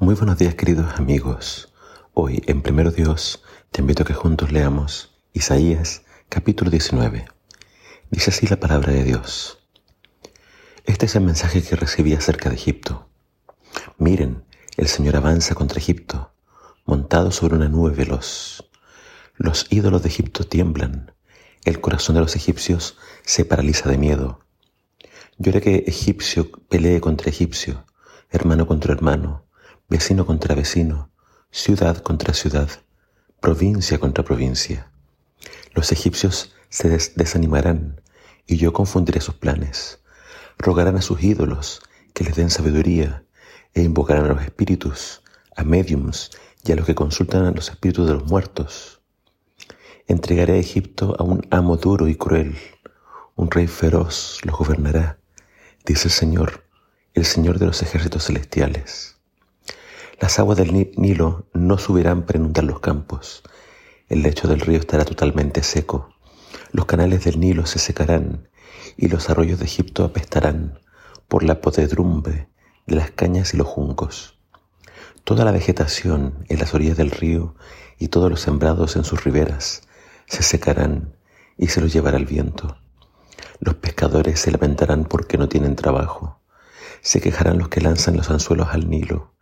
Muy buenos días queridos amigos. Hoy en Primero Dios te invito a que juntos leamos Isaías capítulo 19. Dice así la palabra de Dios. Este es el mensaje que recibí acerca de Egipto. Miren, el Señor avanza contra Egipto, montado sobre una nube veloz. Los ídolos de Egipto tiemblan, el corazón de los egipcios se paraliza de miedo. Yo haré que egipcio pelee contra egipcio, hermano contra hermano, vecino contra vecino, ciudad contra ciudad, provincia contra provincia. Los egipcios se desanimarán y yo confundiré sus planes. Rogarán a sus ídolos que les den sabiduría e invocarán a los espíritus, a mediums y a los que consultan a los espíritus de los muertos. Entregaré a Egipto a un amo duro y cruel, un rey feroz los gobernará, dice el Señor, el Señor de los ejércitos celestiales. Las aguas del Nilo no subirán para inundar los campos. El lecho del río estará totalmente seco. Los canales del Nilo se secarán y los arroyos de Egipto apestarán por la podedrumbre de las cañas y los juncos. Toda la vegetación en las orillas del río y todos los sembrados en sus riberas se secarán y se los llevará el viento. Los pescadores se lamentarán porque no tienen trabajo. Se quejarán los que lanzan los anzuelos al Nilo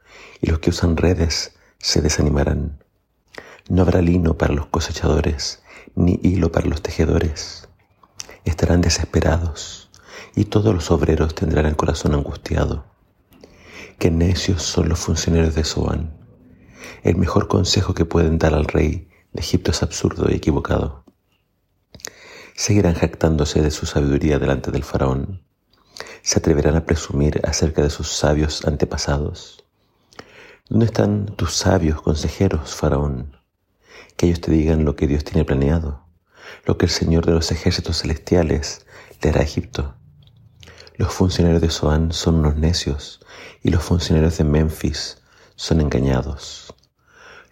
y los que usan redes se desanimarán. No habrá lino para los cosechadores, ni hilo para los tejedores. Estarán desesperados, y todos los obreros tendrán el corazón angustiado. Qué necios son los funcionarios de Zoán. El mejor consejo que pueden dar al rey de Egipto es absurdo y equivocado. Seguirán jactándose de su sabiduría delante del faraón. Se atreverán a presumir acerca de sus sabios antepasados ¿Dónde están tus sabios consejeros, Faraón? Que ellos te digan lo que Dios tiene planeado, lo que el Señor de los ejércitos celestiales le hará a Egipto. Los funcionarios de Zoán son unos necios y los funcionarios de Memphis son engañados.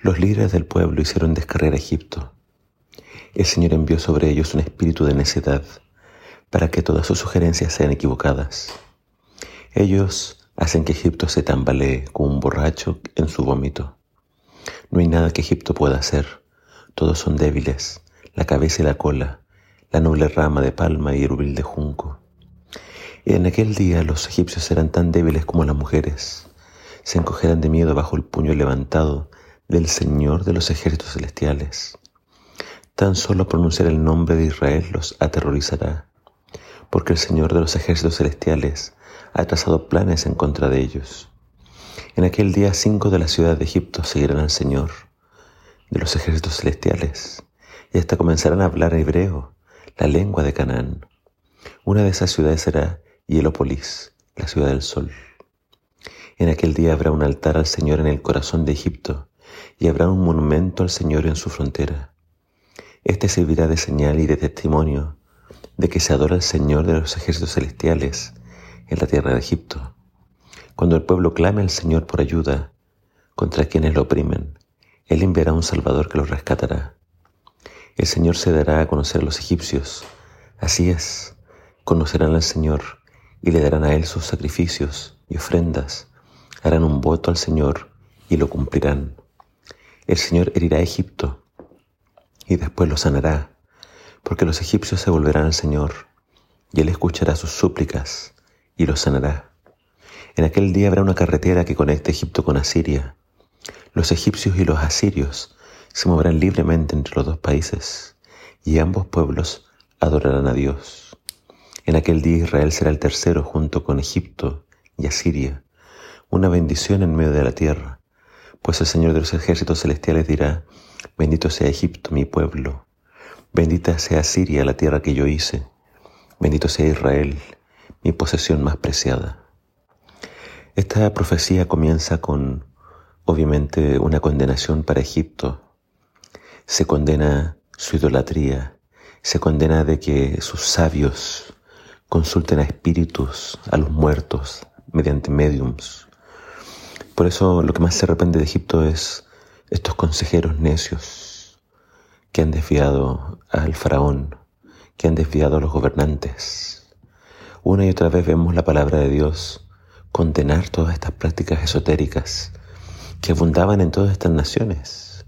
Los líderes del pueblo hicieron descargar Egipto. El Señor envió sobre ellos un espíritu de necedad para que todas sus sugerencias sean equivocadas. Ellos hacen que Egipto se tambalee como un borracho en su vómito. No hay nada que Egipto pueda hacer. Todos son débiles, la cabeza y la cola, la noble rama de palma y el rubil de junco. Y en aquel día los egipcios serán tan débiles como las mujeres. Se encogerán de miedo bajo el puño levantado del Señor de los ejércitos celestiales. Tan solo pronunciar el nombre de Israel los aterrorizará, porque el Señor de los ejércitos celestiales ha trazado planes en contra de ellos. En aquel día cinco de la ciudad de Egipto seguirán al Señor de los ejércitos celestiales y hasta comenzarán a hablar hebreo, la lengua de Canaán. Una de esas ciudades será Hielópolis, la ciudad del sol. En aquel día habrá un altar al Señor en el corazón de Egipto y habrá un monumento al Señor en su frontera. Este servirá de señal y de testimonio de que se adora al Señor de los ejércitos celestiales en la tierra de Egipto. Cuando el pueblo clame al Señor por ayuda contra quienes lo oprimen, Él enviará un Salvador que los rescatará. El Señor se dará a conocer a los egipcios. Así es, conocerán al Señor y le darán a Él sus sacrificios y ofrendas. Harán un voto al Señor y lo cumplirán. El Señor herirá a Egipto y después lo sanará, porque los egipcios se volverán al Señor y Él escuchará sus súplicas y los sanará. En aquel día habrá una carretera que conecte Egipto con Asiria. Los egipcios y los asirios se moverán libremente entre los dos países y ambos pueblos adorarán a Dios. En aquel día Israel será el tercero junto con Egipto y Asiria, una bendición en medio de la tierra, pues el Señor de los ejércitos celestiales dirá, bendito sea Egipto, mi pueblo, bendita sea Asiria, la tierra que yo hice, bendito sea Israel, mi posesión más preciada. Esta profecía comienza con, obviamente, una condenación para Egipto. Se condena su idolatría, se condena de que sus sabios consulten a espíritus, a los muertos, mediante mediums. Por eso lo que más se arrepiente de Egipto es estos consejeros necios que han desviado al faraón, que han desviado a los gobernantes. Una y otra vez vemos la palabra de Dios condenar todas estas prácticas esotéricas que abundaban en todas estas naciones.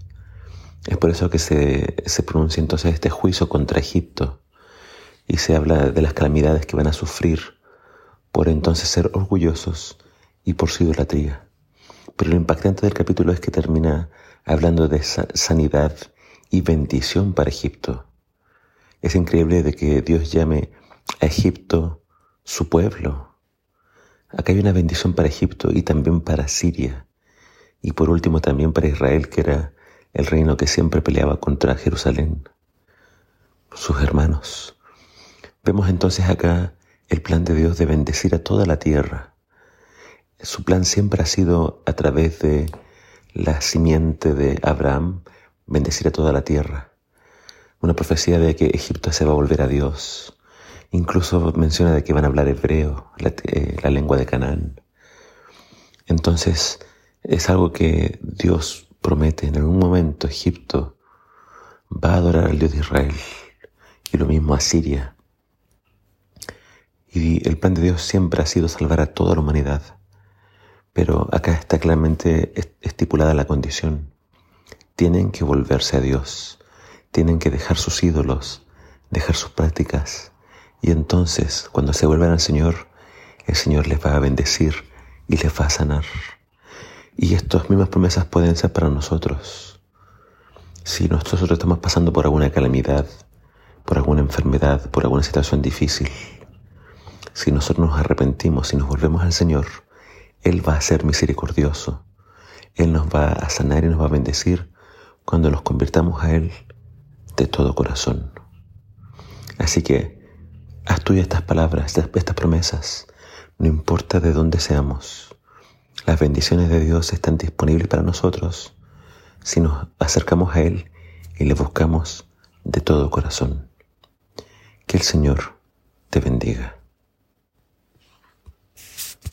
Es por eso que se, pronuncia entonces este juicio contra Egipto y se habla de las calamidades que van a sufrir por entonces ser orgullosos y por su idolatría. Pero lo impactante del capítulo es que termina hablando de sanidad y bendición para Egipto. Es increíble de que Dios llame a Egipto su pueblo. Acá hay una bendición para Egipto y también para Siria. Y por último también para Israel, que era el reino que siempre peleaba contra Jerusalén, sus hermanos. Vemos entonces acá el plan de Dios de bendecir a toda la tierra. Su plan siempre ha sido a través de la simiente de Abraham, bendecir a toda la tierra. Una profecía de que Egipto se va a volver a Dios. Incluso menciona de que van a hablar hebreo, la, eh, la lengua de Canaán. Entonces, es algo que Dios promete. En algún momento Egipto va a adorar al Dios de Israel y lo mismo a Siria. Y el plan de Dios siempre ha sido salvar a toda la humanidad. Pero acá está claramente estipulada la condición tienen que volverse a Dios, tienen que dejar sus ídolos, dejar sus prácticas. Y entonces, cuando se vuelvan al Señor, el Señor les va a bendecir y les va a sanar. Y estas mismas promesas pueden ser para nosotros. Si nosotros estamos pasando por alguna calamidad, por alguna enfermedad, por alguna situación difícil, si nosotros nos arrepentimos y nos volvemos al Señor, Él va a ser misericordioso. Él nos va a sanar y nos va a bendecir cuando nos convirtamos a Él de todo corazón. Así que haz tuya estas palabras, estas promesas, no importa de dónde seamos. Las bendiciones de Dios están disponibles para nosotros si nos acercamos a Él y le buscamos de todo corazón. Que el Señor te bendiga.